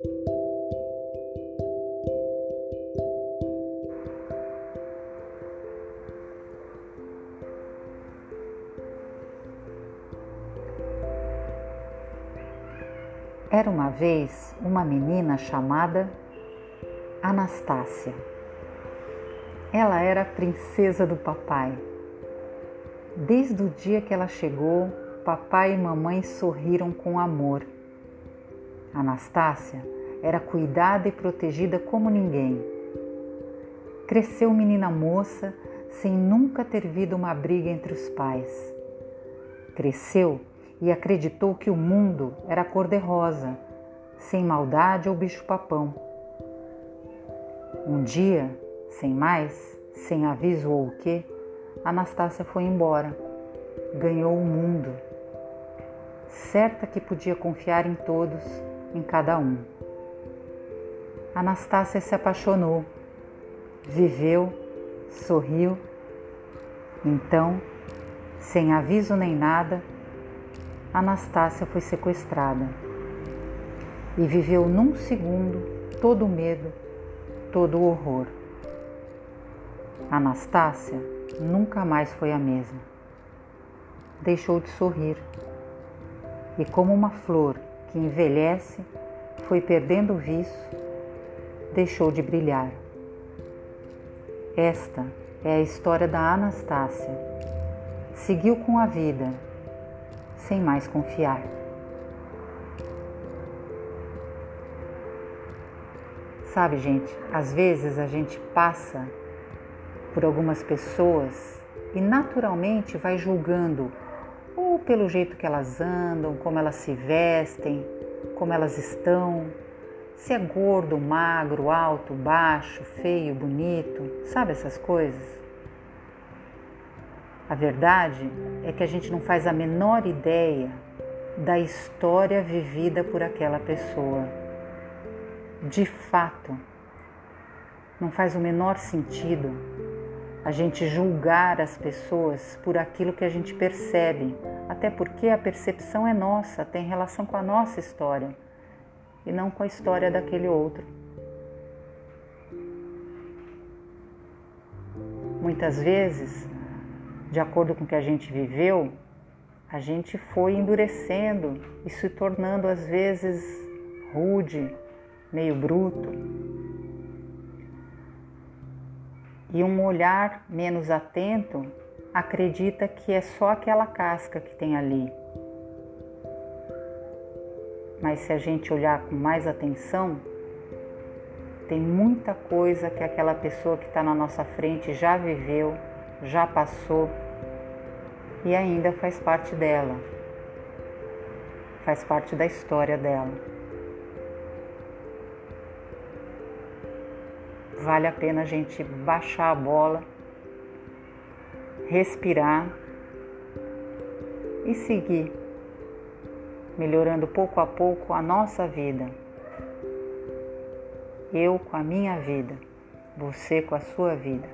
Era uma vez uma menina chamada Anastácia. Ela era a princesa do papai. Desde o dia que ela chegou, papai e mamãe sorriram com amor. Anastácia era cuidada e protegida como ninguém. Cresceu menina moça sem nunca ter visto uma briga entre os pais. Cresceu e acreditou que o mundo era cor-de-rosa, sem maldade ou bicho-papão. Um dia, sem mais, sem aviso ou o quê, Anastácia foi embora. Ganhou o mundo. Certa que podia confiar em todos, em cada um. Anastácia se apaixonou, viveu, sorriu. Então, sem aviso nem nada, Anastácia foi sequestrada e viveu num segundo todo o medo, todo o horror. Anastácia nunca mais foi a mesma. Deixou de sorrir e, como uma flor que envelhece, foi perdendo o viço, deixou de brilhar. Esta é a história da Anastácia. Seguiu com a vida sem mais confiar. Sabe, gente, às vezes a gente passa por algumas pessoas e naturalmente vai julgando ou pelo jeito que elas andam, como elas se vestem, como elas estão, se é gordo, magro, alto, baixo, feio, bonito, sabe essas coisas? A verdade é que a gente não faz a menor ideia da história vivida por aquela pessoa. De fato, não faz o menor sentido a gente julgar as pessoas por aquilo que a gente percebe, até porque a percepção é nossa, tem relação com a nossa história e não com a história daquele outro. Muitas vezes de acordo com o que a gente viveu, a gente foi endurecendo e se tornando às vezes rude, meio bruto. E um olhar menos atento acredita que é só aquela casca que tem ali. Mas se a gente olhar com mais atenção, tem muita coisa que aquela pessoa que está na nossa frente já viveu, já passou e ainda faz parte dela, faz parte da história dela. Vale a pena a gente baixar a bola, respirar e seguir, melhorando pouco a pouco a nossa vida. Eu com a minha vida, você com a sua vida.